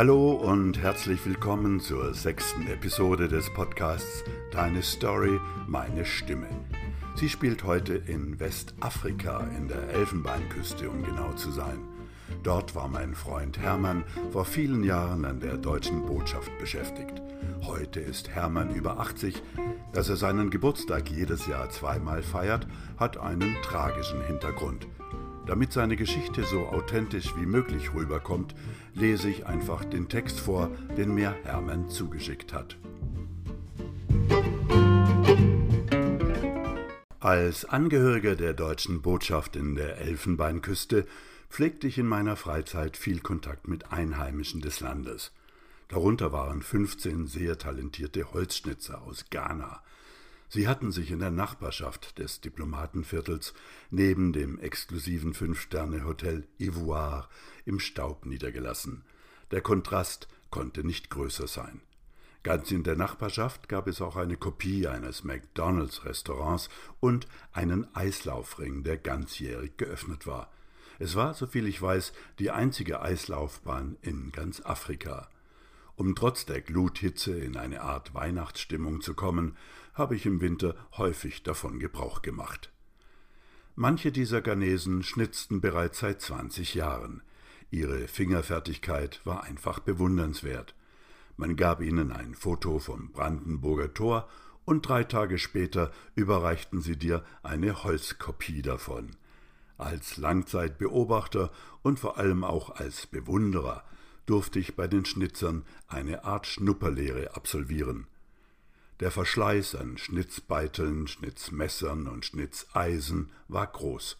Hallo und herzlich willkommen zur sechsten Episode des Podcasts Deine Story, meine Stimme. Sie spielt heute in Westafrika, in der Elfenbeinküste, um genau zu sein. Dort war mein Freund Hermann vor vielen Jahren an der deutschen Botschaft beschäftigt. Heute ist Hermann über 80. Dass er seinen Geburtstag jedes Jahr zweimal feiert, hat einen tragischen Hintergrund. Damit seine Geschichte so authentisch wie möglich rüberkommt, lese ich einfach den Text vor, den mir Hermann zugeschickt hat. Als Angehöriger der deutschen Botschaft in der Elfenbeinküste pflegte ich in meiner Freizeit viel Kontakt mit Einheimischen des Landes. Darunter waren 15 sehr talentierte Holzschnitzer aus Ghana. Sie hatten sich in der Nachbarschaft des Diplomatenviertels neben dem exklusiven Fünf-Sterne-Hotel Ivoire im Staub niedergelassen. Der Kontrast konnte nicht größer sein. Ganz in der Nachbarschaft gab es auch eine Kopie eines McDonalds-Restaurants und einen Eislaufring, der ganzjährig geöffnet war. Es war, soviel ich weiß, die einzige Eislaufbahn in ganz Afrika. Um trotz der Gluthitze in eine Art Weihnachtsstimmung zu kommen, habe ich im Winter häufig davon Gebrauch gemacht. Manche dieser Ghanesen schnitzten bereits seit zwanzig Jahren. Ihre Fingerfertigkeit war einfach bewundernswert. Man gab ihnen ein Foto vom Brandenburger Tor und drei Tage später überreichten sie dir eine Holzkopie davon. Als Langzeitbeobachter und vor allem auch als Bewunderer durfte ich bei den Schnitzern eine Art Schnupperlehre absolvieren. Der Verschleiß an Schnitzbeiteln, Schnitzmessern und Schnitzeisen war groß.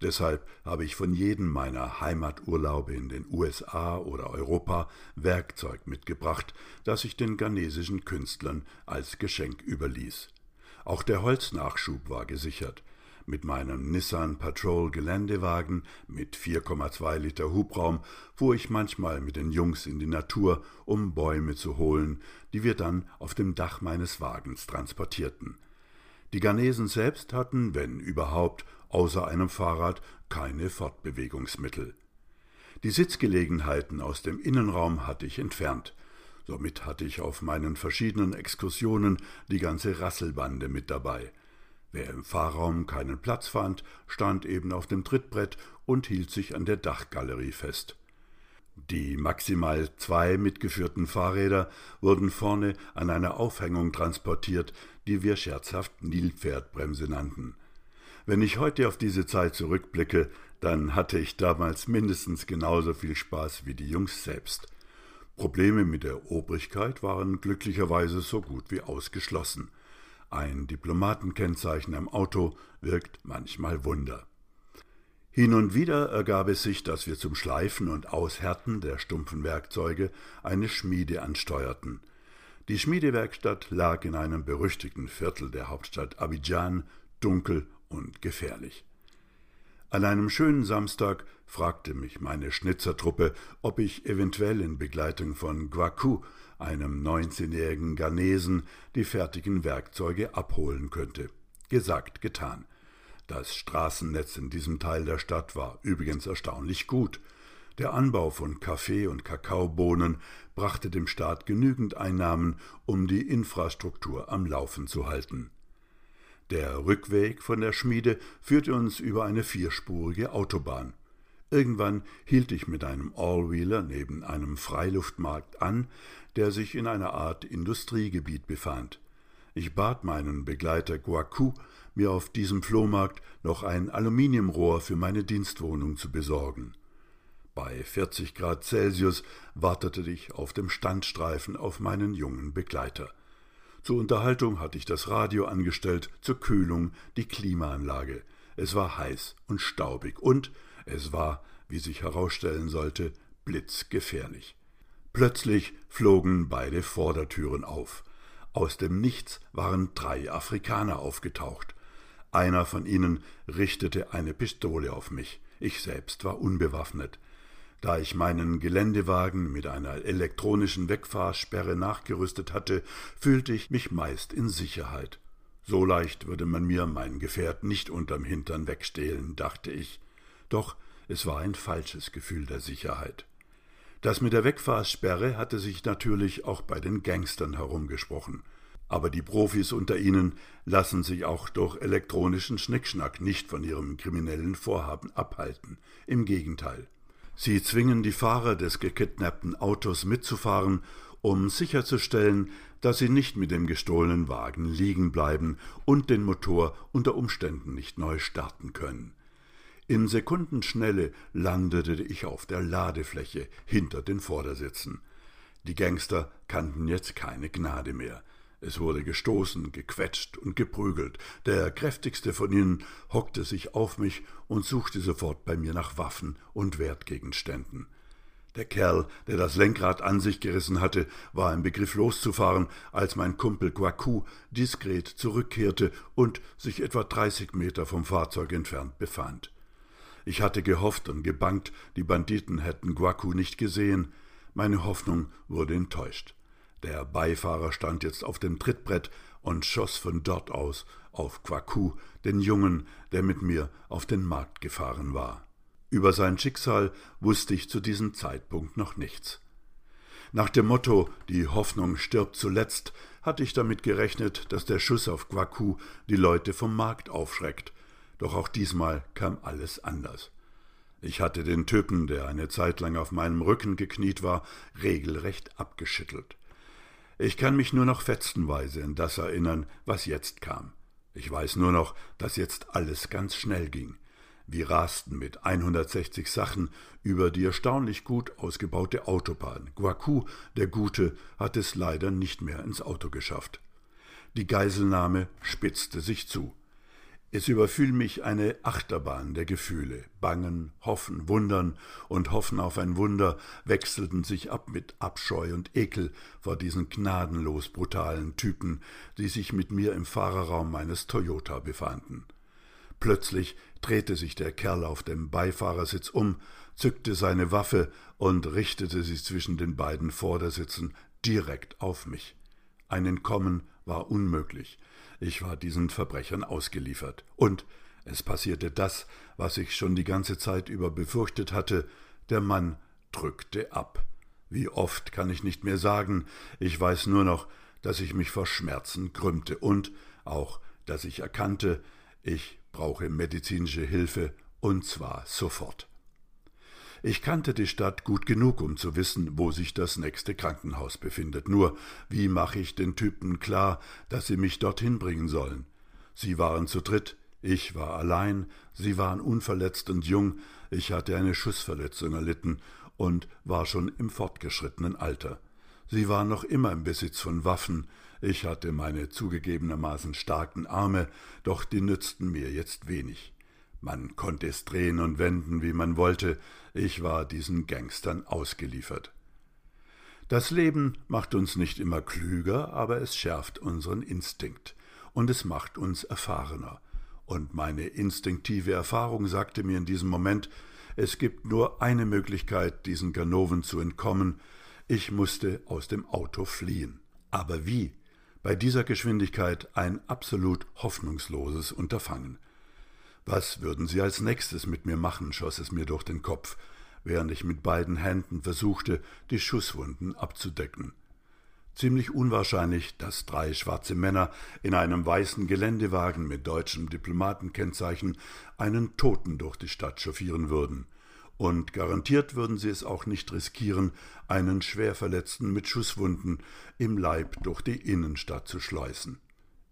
Deshalb habe ich von jedem meiner Heimaturlaube in den USA oder Europa Werkzeug mitgebracht, das ich den ghanesischen Künstlern als Geschenk überließ. Auch der Holznachschub war gesichert mit meinem Nissan Patrol Geländewagen mit 4,2 Liter Hubraum fuhr ich manchmal mit den Jungs in die Natur, um Bäume zu holen, die wir dann auf dem Dach meines Wagens transportierten. Die Ghanesen selbst hatten, wenn überhaupt, außer einem Fahrrad keine Fortbewegungsmittel. Die Sitzgelegenheiten aus dem Innenraum hatte ich entfernt. Somit hatte ich auf meinen verschiedenen Exkursionen die ganze Rasselbande mit dabei. Wer im Fahrraum keinen Platz fand, stand eben auf dem Trittbrett und hielt sich an der Dachgalerie fest. Die maximal zwei mitgeführten Fahrräder wurden vorne an einer Aufhängung transportiert, die wir scherzhaft Nilpferdbremse nannten. Wenn ich heute auf diese Zeit zurückblicke, dann hatte ich damals mindestens genauso viel Spaß wie die Jungs selbst. Probleme mit der Obrigkeit waren glücklicherweise so gut wie ausgeschlossen. Ein Diplomatenkennzeichen am Auto wirkt manchmal Wunder. Hin und wieder ergab es sich, dass wir zum Schleifen und Aushärten der stumpfen Werkzeuge eine Schmiede ansteuerten. Die Schmiedewerkstatt lag in einem berüchtigten Viertel der Hauptstadt Abidjan, dunkel und gefährlich. An einem schönen Samstag fragte mich meine Schnitzertruppe, ob ich eventuell in Begleitung von Gwaku, einem neunzehnjährigen Ghanesen, die fertigen Werkzeuge abholen könnte. Gesagt, getan. Das Straßennetz in diesem Teil der Stadt war übrigens erstaunlich gut. Der Anbau von Kaffee und Kakaobohnen brachte dem Staat genügend Einnahmen, um die Infrastruktur am Laufen zu halten. Der Rückweg von der Schmiede führte uns über eine vierspurige Autobahn. Irgendwann hielt ich mit einem Allwheeler neben einem Freiluftmarkt an, der sich in einer Art Industriegebiet befand. Ich bat meinen Begleiter Guacu, mir auf diesem Flohmarkt noch ein Aluminiumrohr für meine Dienstwohnung zu besorgen. Bei 40 Grad Celsius wartete ich auf dem Standstreifen auf meinen jungen Begleiter. Zur Unterhaltung hatte ich das Radio angestellt, zur Kühlung die Klimaanlage. Es war heiß und staubig und es war, wie sich herausstellen sollte, blitzgefährlich. Plötzlich flogen beide Vordertüren auf. Aus dem Nichts waren drei Afrikaner aufgetaucht. Einer von ihnen richtete eine Pistole auf mich. Ich selbst war unbewaffnet. Da ich meinen Geländewagen mit einer elektronischen Wegfahrsperre nachgerüstet hatte, fühlte ich mich meist in Sicherheit. So leicht würde man mir mein Gefährt nicht unterm Hintern wegstehlen, dachte ich. Doch es war ein falsches Gefühl der Sicherheit. Das mit der Wegfahrsperre hatte sich natürlich auch bei den Gangstern herumgesprochen. Aber die Profis unter ihnen lassen sich auch durch elektronischen Schnickschnack nicht von ihrem kriminellen Vorhaben abhalten. Im Gegenteil. Sie zwingen die Fahrer des gekidnappten Autos mitzufahren, um sicherzustellen, dass sie nicht mit dem gestohlenen Wagen liegen bleiben und den Motor unter Umständen nicht neu starten können. In Sekundenschnelle landete ich auf der Ladefläche hinter den Vordersitzen. Die Gangster kannten jetzt keine Gnade mehr. Es wurde gestoßen, gequetscht und geprügelt. Der kräftigste von ihnen hockte sich auf mich und suchte sofort bei mir nach Waffen und Wertgegenständen. Der Kerl, der das Lenkrad an sich gerissen hatte, war im Begriff loszufahren, als mein Kumpel Guacu diskret zurückkehrte und sich etwa dreißig Meter vom Fahrzeug entfernt befand. Ich hatte gehofft und gebangt, die Banditen hätten Guacu nicht gesehen. Meine Hoffnung wurde enttäuscht. Der Beifahrer stand jetzt auf dem Trittbrett und schoss von dort aus auf Quaku, den Jungen, der mit mir auf den Markt gefahren war. Über sein Schicksal wusste ich zu diesem Zeitpunkt noch nichts. Nach dem Motto Die Hoffnung stirbt zuletzt hatte ich damit gerechnet, dass der Schuss auf Quaku die Leute vom Markt aufschreckt doch auch diesmal kam alles anders. Ich hatte den Typen, der eine Zeit lang auf meinem Rücken gekniet war, regelrecht abgeschüttelt. Ich kann mich nur noch fetzenweise an das erinnern, was jetzt kam. Ich weiß nur noch, dass jetzt alles ganz schnell ging. Wir rasten mit 160 Sachen über die erstaunlich gut ausgebaute Autobahn. Guacu, der Gute, hat es leider nicht mehr ins Auto geschafft. Die Geiselnahme spitzte sich zu. Es überfiel mich eine Achterbahn der Gefühle. Bangen, Hoffen, Wundern und Hoffen auf ein Wunder wechselten sich ab mit Abscheu und Ekel vor diesen gnadenlos brutalen Typen, die sich mit mir im Fahrerraum meines Toyota befanden. Plötzlich drehte sich der Kerl auf dem Beifahrersitz um, zückte seine Waffe und richtete sie zwischen den beiden Vordersitzen direkt auf mich. Ein Entkommen war unmöglich. Ich war diesen Verbrechern ausgeliefert. Und es passierte das, was ich schon die ganze Zeit über befürchtet hatte, der Mann drückte ab. Wie oft kann ich nicht mehr sagen, ich weiß nur noch, dass ich mich vor Schmerzen krümmte und auch, dass ich erkannte, ich brauche medizinische Hilfe und zwar sofort. Ich kannte die Stadt gut genug, um zu wissen, wo sich das nächste Krankenhaus befindet. Nur, wie mache ich den Typen klar, dass sie mich dorthin bringen sollen? Sie waren zu dritt, ich war allein, sie waren unverletzt und jung, ich hatte eine Schussverletzung erlitten und war schon im fortgeschrittenen Alter. Sie waren noch immer im Besitz von Waffen, ich hatte meine zugegebenermaßen starken Arme, doch die nützten mir jetzt wenig. Man konnte es drehen und wenden, wie man wollte, ich war diesen Gangstern ausgeliefert. Das Leben macht uns nicht immer klüger, aber es schärft unseren Instinkt und es macht uns erfahrener. Und meine instinktive Erfahrung sagte mir in diesem Moment, es gibt nur eine Möglichkeit, diesen Ganoven zu entkommen, ich musste aus dem Auto fliehen. Aber wie? Bei dieser Geschwindigkeit ein absolut hoffnungsloses Unterfangen. Was würden Sie als nächstes mit mir machen, schoss es mir durch den Kopf, während ich mit beiden Händen versuchte, die Schusswunden abzudecken. Ziemlich unwahrscheinlich, dass drei schwarze Männer in einem weißen Geländewagen mit deutschem Diplomatenkennzeichen einen Toten durch die Stadt chauffieren würden. Und garantiert würden sie es auch nicht riskieren, einen Schwerverletzten mit Schusswunden im Leib durch die Innenstadt zu schleusen.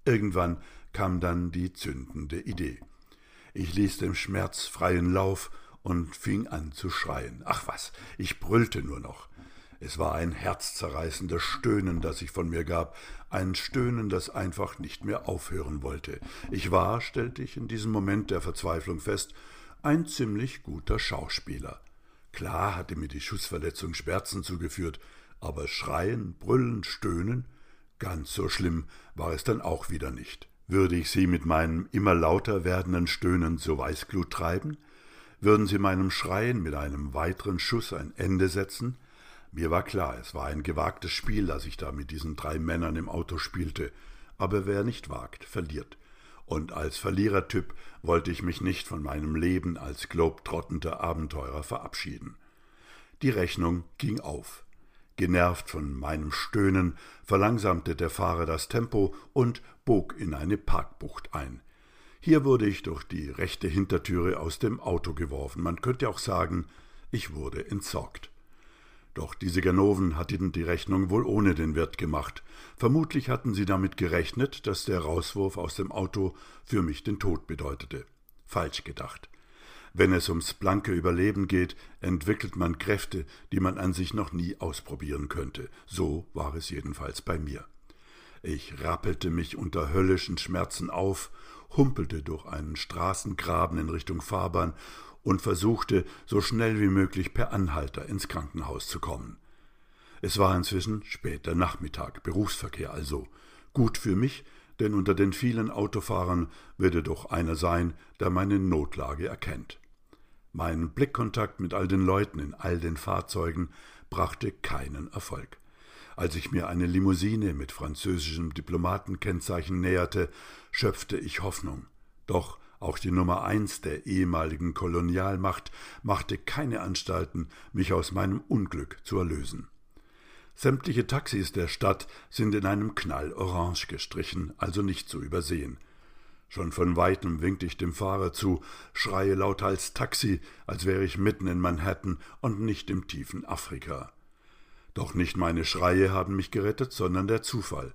Irgendwann kam dann die zündende Idee. Ich ließ dem Schmerz freien Lauf und fing an zu schreien. Ach was, ich brüllte nur noch. Es war ein herzzerreißendes Stöhnen, das ich von mir gab, ein Stöhnen, das einfach nicht mehr aufhören wollte. Ich war, stellte ich in diesem Moment der Verzweiflung fest, ein ziemlich guter Schauspieler. Klar hatte mir die Schussverletzung Schmerzen zugeführt, aber schreien, brüllen, stöhnen, ganz so schlimm war es dann auch wieder nicht. Würde ich sie mit meinem immer lauter werdenden Stöhnen zur Weißglut treiben? Würden sie meinem Schreien mit einem weiteren Schuss ein Ende setzen? Mir war klar, es war ein gewagtes Spiel, das ich da mit diesen drei Männern im Auto spielte. Aber wer nicht wagt, verliert. Und als Verlierertyp wollte ich mich nicht von meinem Leben als globetrottender Abenteurer verabschieden. Die Rechnung ging auf. Genervt von meinem Stöhnen verlangsamte der Fahrer das Tempo und bog in eine Parkbucht ein. Hier wurde ich durch die rechte Hintertüre aus dem Auto geworfen. Man könnte auch sagen, ich wurde entsorgt. Doch diese Ganoven hatten die Rechnung wohl ohne den Wirt gemacht. Vermutlich hatten sie damit gerechnet, dass der Rauswurf aus dem Auto für mich den Tod bedeutete. Falsch gedacht. Wenn es ums blanke Überleben geht, entwickelt man Kräfte, die man an sich noch nie ausprobieren könnte. So war es jedenfalls bei mir. Ich rappelte mich unter höllischen Schmerzen auf, humpelte durch einen Straßengraben in Richtung Fahrbahn und versuchte, so schnell wie möglich per Anhalter ins Krankenhaus zu kommen. Es war inzwischen später Nachmittag, Berufsverkehr also. Gut für mich, denn unter den vielen Autofahrern würde doch einer sein, der meine Notlage erkennt. Mein Blickkontakt mit all den Leuten in all den Fahrzeugen brachte keinen Erfolg. Als ich mir eine Limousine mit französischem Diplomatenkennzeichen näherte, schöpfte ich Hoffnung. Doch auch die Nummer eins der ehemaligen Kolonialmacht machte keine Anstalten, mich aus meinem Unglück zu erlösen. Sämtliche Taxis der Stadt sind in einem Knall orange gestrichen, also nicht zu übersehen. Schon von weitem winkte ich dem Fahrer zu, schreie laut als Taxi, als wäre ich mitten in Manhattan und nicht im tiefen Afrika. Doch nicht meine Schreie haben mich gerettet, sondern der Zufall.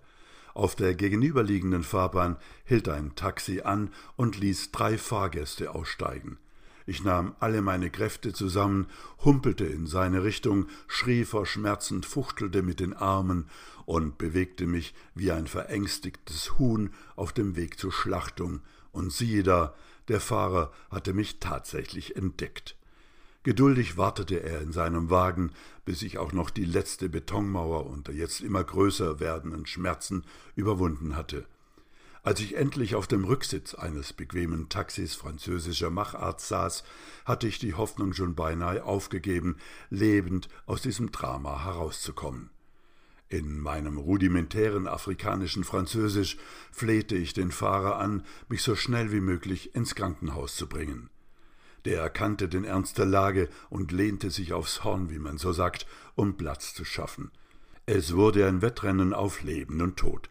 Auf der gegenüberliegenden Fahrbahn hielt ein Taxi an und ließ drei Fahrgäste aussteigen. Ich nahm alle meine Kräfte zusammen, humpelte in seine Richtung, schrie vor Schmerzen, fuchtelte mit den Armen und bewegte mich wie ein verängstigtes Huhn auf dem Weg zur Schlachtung, und siehe da, der Fahrer hatte mich tatsächlich entdeckt. Geduldig wartete er in seinem Wagen, bis ich auch noch die letzte Betonmauer unter jetzt immer größer werdenden Schmerzen überwunden hatte. Als ich endlich auf dem Rücksitz eines bequemen Taxis französischer Machart saß, hatte ich die Hoffnung schon beinahe aufgegeben, lebend aus diesem Drama herauszukommen. In meinem rudimentären afrikanischen Französisch flehte ich den Fahrer an, mich so schnell wie möglich ins Krankenhaus zu bringen. Der erkannte den Ernst der Lage und lehnte sich aufs Horn, wie man so sagt, um Platz zu schaffen. Es wurde ein Wettrennen auf Leben und Tod.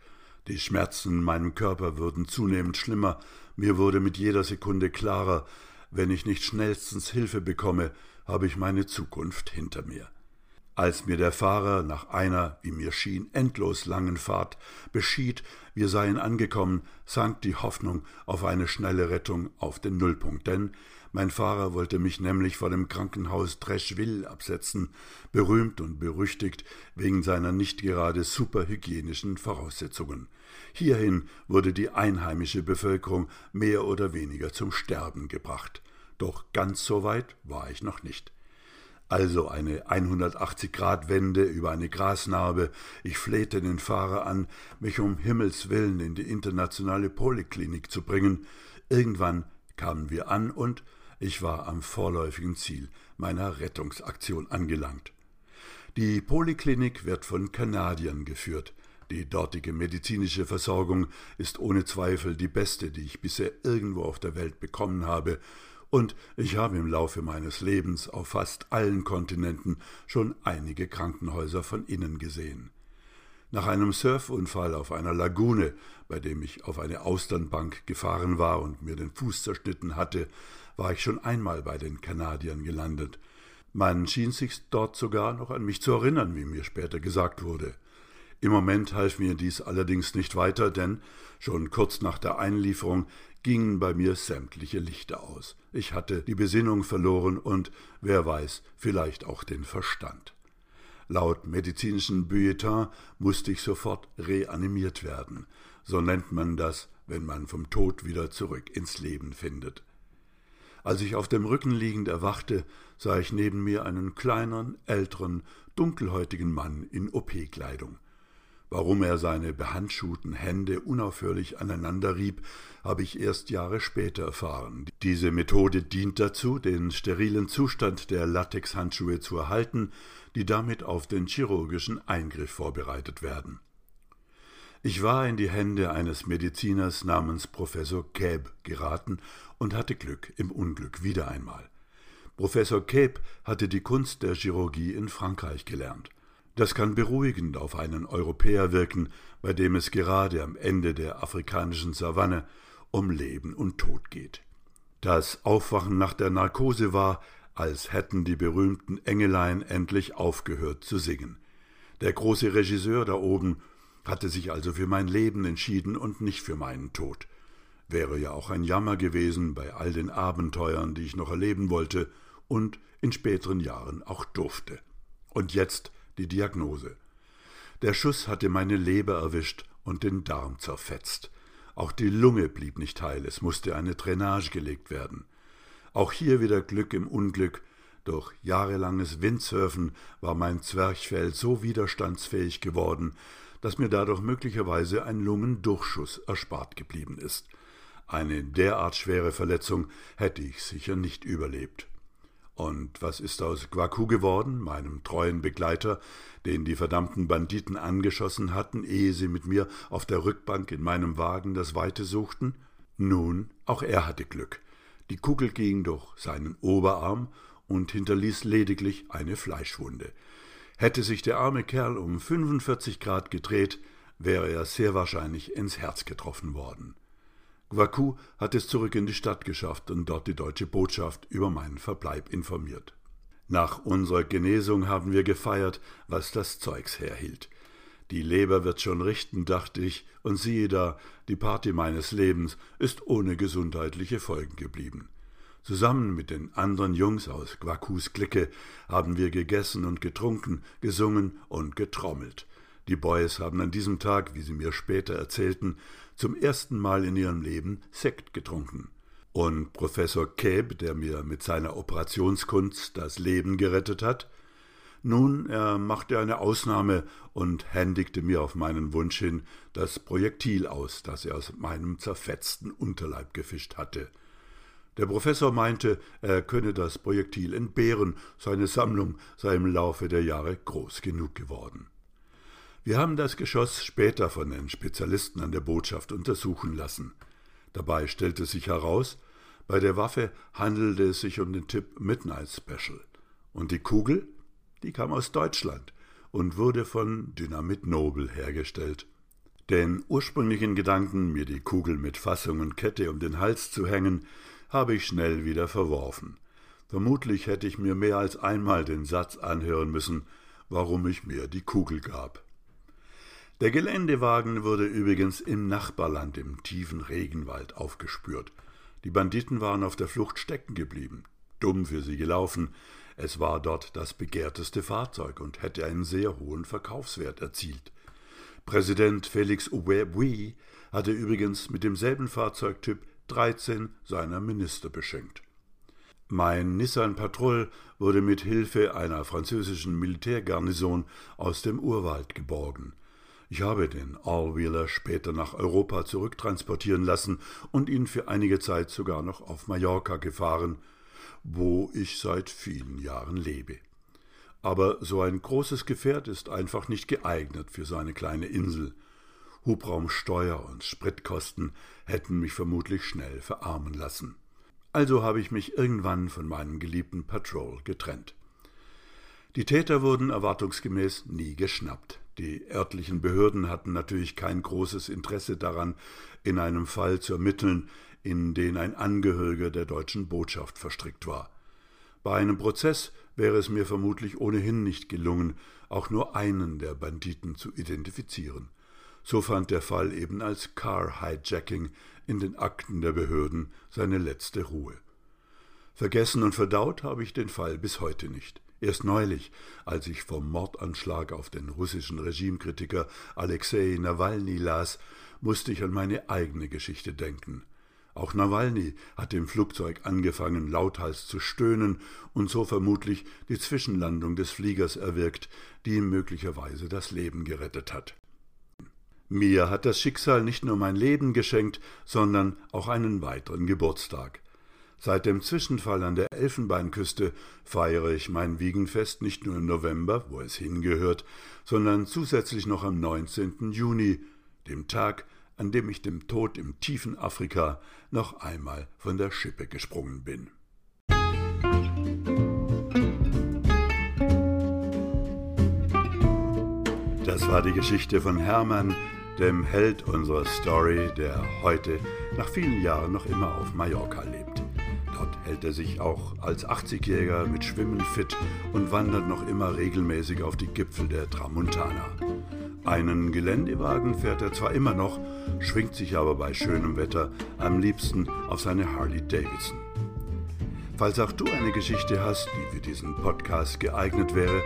Die Schmerzen in meinem Körper wurden zunehmend schlimmer, mir wurde mit jeder Sekunde klarer, wenn ich nicht schnellstens Hilfe bekomme, habe ich meine Zukunft hinter mir. Als mir der Fahrer nach einer, wie mir schien, endlos langen Fahrt beschied, wir seien angekommen, sank die Hoffnung auf eine schnelle Rettung auf den Nullpunkt, denn mein Fahrer wollte mich nämlich vor dem Krankenhaus Treschville absetzen, berühmt und berüchtigt wegen seiner nicht gerade superhygienischen Voraussetzungen. Hierhin wurde die einheimische Bevölkerung mehr oder weniger zum Sterben gebracht. Doch ganz so weit war ich noch nicht. Also eine 180-Grad-Wende über eine Grasnarbe. Ich flehte den Fahrer an, mich um Himmels willen in die internationale Poliklinik zu bringen. Irgendwann kamen wir an und ich war am vorläufigen Ziel meiner Rettungsaktion angelangt. Die Poliklinik wird von Kanadiern geführt. Die dortige medizinische Versorgung ist ohne Zweifel die beste, die ich bisher irgendwo auf der Welt bekommen habe, und ich habe im Laufe meines Lebens auf fast allen Kontinenten schon einige Krankenhäuser von innen gesehen. Nach einem Surfunfall auf einer Lagune, bei dem ich auf eine Austernbank gefahren war und mir den Fuß zerschnitten hatte, war ich schon einmal bei den Kanadiern gelandet. Man schien sich dort sogar noch an mich zu erinnern, wie mir später gesagt wurde. Im Moment half mir dies allerdings nicht weiter, denn schon kurz nach der Einlieferung gingen bei mir sämtliche Lichter aus. Ich hatte die Besinnung verloren und, wer weiß, vielleicht auch den Verstand. Laut medizinischen Bulletin musste ich sofort reanimiert werden. So nennt man das, wenn man vom Tod wieder zurück ins Leben findet. Als ich auf dem Rücken liegend erwachte, sah ich neben mir einen kleinen, älteren, dunkelhäutigen Mann in OP-Kleidung. Warum er seine behandschuhten Hände unaufhörlich aneinanderrieb, habe ich erst Jahre später erfahren. Diese Methode dient dazu, den sterilen Zustand der Latexhandschuhe zu erhalten, die damit auf den chirurgischen Eingriff vorbereitet werden. Ich war in die Hände eines Mediziners namens Professor Käb geraten und hatte Glück im Unglück wieder einmal. Professor Cape hatte die Kunst der Chirurgie in Frankreich gelernt. Das kann beruhigend auf einen Europäer wirken, bei dem es gerade am Ende der afrikanischen Savanne um Leben und Tod geht. Das Aufwachen nach der Narkose war, als hätten die berühmten Engelein endlich aufgehört zu singen. Der große Regisseur da oben hatte sich also für mein Leben entschieden und nicht für meinen Tod. Wäre ja auch ein Jammer gewesen bei all den Abenteuern, die ich noch erleben wollte und in späteren Jahren auch durfte. Und jetzt die Diagnose. Der Schuss hatte meine Leber erwischt und den Darm zerfetzt. Auch die Lunge blieb nicht heil, es musste eine Drainage gelegt werden. Auch hier wieder Glück im Unglück. Durch jahrelanges Windsurfen war mein Zwerchfell so widerstandsfähig geworden, dass mir dadurch möglicherweise ein Lungendurchschuss erspart geblieben ist. Eine derart schwere Verletzung hätte ich sicher nicht überlebt. Und was ist aus Gwaku geworden, meinem treuen Begleiter, den die verdammten Banditen angeschossen hatten, ehe sie mit mir auf der Rückbank in meinem Wagen das Weite suchten? Nun, auch er hatte Glück. Die Kugel ging durch seinen Oberarm und hinterließ lediglich eine Fleischwunde. Hätte sich der arme Kerl um 45 Grad gedreht, wäre er sehr wahrscheinlich ins Herz getroffen worden. Gwaku hat es zurück in die Stadt geschafft und dort die deutsche Botschaft über meinen Verbleib informiert. Nach unserer Genesung haben wir gefeiert, was das Zeugs herhielt. Die Leber wird schon richten, dachte ich, und siehe da, die Party meines Lebens ist ohne gesundheitliche Folgen geblieben. Zusammen mit den anderen Jungs aus Gwakus Clique haben wir gegessen und getrunken, gesungen und getrommelt. Die Boys haben an diesem Tag, wie sie mir später erzählten, zum ersten Mal in ihrem Leben Sekt getrunken. Und Professor Käb, der mir mit seiner Operationskunst das Leben gerettet hat, nun, er machte eine Ausnahme und händigte mir auf meinen Wunsch hin das Projektil aus, das er aus meinem zerfetzten Unterleib gefischt hatte. Der Professor meinte, er könne das Projektil entbehren, seine Sammlung sei im Laufe der Jahre groß genug geworden. Wir haben das Geschoss später von den Spezialisten an der Botschaft untersuchen lassen. Dabei stellte sich heraus, bei der Waffe handelte es sich um den Tipp Midnight Special. Und die Kugel, die kam aus Deutschland und wurde von Dynamit Nobel hergestellt. Den ursprünglichen Gedanken, mir die Kugel mit Fassung und Kette um den Hals zu hängen, habe ich schnell wieder verworfen. Vermutlich hätte ich mir mehr als einmal den Satz anhören müssen, warum ich mir die Kugel gab. Der Geländewagen wurde übrigens im Nachbarland im tiefen Regenwald aufgespürt. Die Banditen waren auf der Flucht stecken geblieben. Dumm für sie gelaufen. Es war dort das begehrteste Fahrzeug und hätte einen sehr hohen Verkaufswert erzielt. Präsident Felix Ouebouy hatte übrigens mit demselben Fahrzeugtyp 13 seiner Minister beschenkt. Mein Nissan Patrol wurde mit Hilfe einer französischen Militärgarnison aus dem Urwald geborgen. Ich habe den Allwheeler später nach Europa zurücktransportieren lassen und ihn für einige Zeit sogar noch auf Mallorca gefahren, wo ich seit vielen Jahren lebe. Aber so ein großes Gefährt ist einfach nicht geeignet für so eine kleine Insel. Hubraumsteuer und Spritkosten hätten mich vermutlich schnell verarmen lassen. Also habe ich mich irgendwann von meinem geliebten Patrol getrennt. Die Täter wurden erwartungsgemäß nie geschnappt. Die örtlichen Behörden hatten natürlich kein großes Interesse daran, in einem Fall zu ermitteln, in den ein Angehöriger der deutschen Botschaft verstrickt war. Bei einem Prozess wäre es mir vermutlich ohnehin nicht gelungen, auch nur einen der Banditen zu identifizieren. So fand der Fall eben als Car-Hijacking in den Akten der Behörden seine letzte Ruhe. Vergessen und verdaut habe ich den Fall bis heute nicht. Erst neulich, als ich vom Mordanschlag auf den russischen Regimekritiker Alexei Nawalny las, musste ich an meine eigene Geschichte denken. Auch Nawalny hat im Flugzeug angefangen, lauthals zu stöhnen und so vermutlich die Zwischenlandung des Fliegers erwirkt, die ihm möglicherweise das Leben gerettet hat. Mir hat das Schicksal nicht nur mein Leben geschenkt, sondern auch einen weiteren Geburtstag. Seit dem Zwischenfall an der Elfenbeinküste feiere ich mein Wiegenfest nicht nur im November, wo es hingehört, sondern zusätzlich noch am 19. Juni, dem Tag, an dem ich dem Tod im tiefen Afrika noch einmal von der Schippe gesprungen bin. Das war die Geschichte von Hermann, dem Held unserer Story, der heute nach vielen Jahren noch immer auf Mallorca lebt. Dort hält er sich auch als 80-Jähriger mit Schwimmen fit und wandert noch immer regelmäßig auf die Gipfel der Tramuntana. Einen Geländewagen fährt er zwar immer noch, schwingt sich aber bei schönem Wetter am liebsten auf seine Harley Davidson. Falls auch du eine Geschichte hast, die für diesen Podcast geeignet wäre,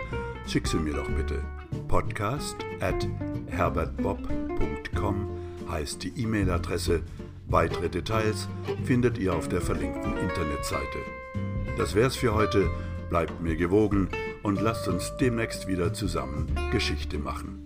schick sie mir doch bitte. Podcast at herbertbob.com heißt die E-Mail-Adresse. Weitere Details findet ihr auf der verlinkten Internetseite. Das wär's für heute. Bleibt mir gewogen und lasst uns demnächst wieder zusammen Geschichte machen.